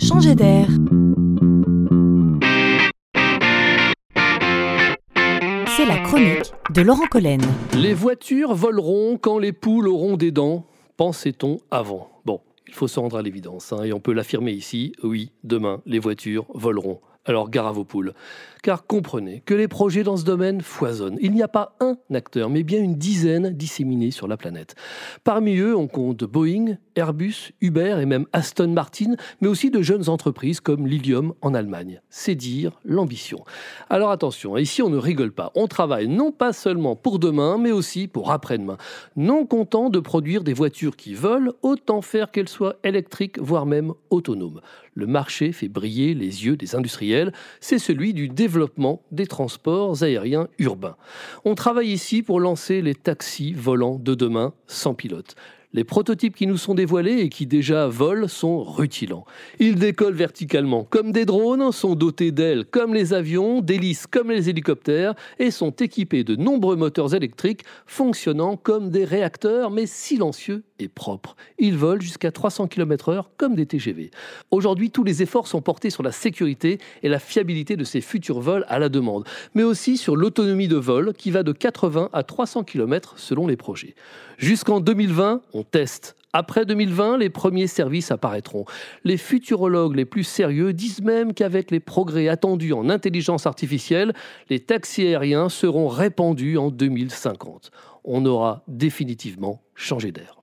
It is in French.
Changer d'air. C'est la chronique de Laurent Collen. Les voitures voleront quand les poules auront des dents, pensait-on avant. Bon, il faut se rendre à l'évidence, hein, et on peut l'affirmer ici, oui, demain, les voitures voleront. Alors gare à vos poules. Car comprenez que les projets dans ce domaine foisonnent. Il n'y a pas un acteur, mais bien une dizaine disséminés sur la planète. Parmi eux, on compte Boeing, Airbus, Uber et même Aston Martin, mais aussi de jeunes entreprises comme Lilium en Allemagne. C'est dire l'ambition. Alors attention, ici on ne rigole pas. On travaille non pas seulement pour demain, mais aussi pour après-demain. Non content de produire des voitures qui volent, autant faire qu'elles soient électriques, voire même autonomes. Le marché fait briller les yeux des industriels, c'est celui du développement des transports aériens urbains. On travaille ici pour lancer les taxis volants de demain sans pilote. Les prototypes qui nous sont dévoilés et qui déjà volent sont rutilants. Ils décollent verticalement comme des drones, sont dotés d'ailes comme les avions, d'hélices comme les hélicoptères et sont équipés de nombreux moteurs électriques fonctionnant comme des réacteurs mais silencieux et propres. Ils volent jusqu'à 300 km/h comme des TGV. Aujourd'hui, tous les efforts sont portés sur la sécurité et la fiabilité de ces futurs vols à la demande, mais aussi sur l'autonomie de vol qui va de 80 à 300 km selon les projets. Jusqu'en 2020, on teste. Après 2020, les premiers services apparaîtront. Les futurologues les plus sérieux disent même qu'avec les progrès attendus en intelligence artificielle, les taxis aériens seront répandus en 2050. On aura définitivement changé d'air.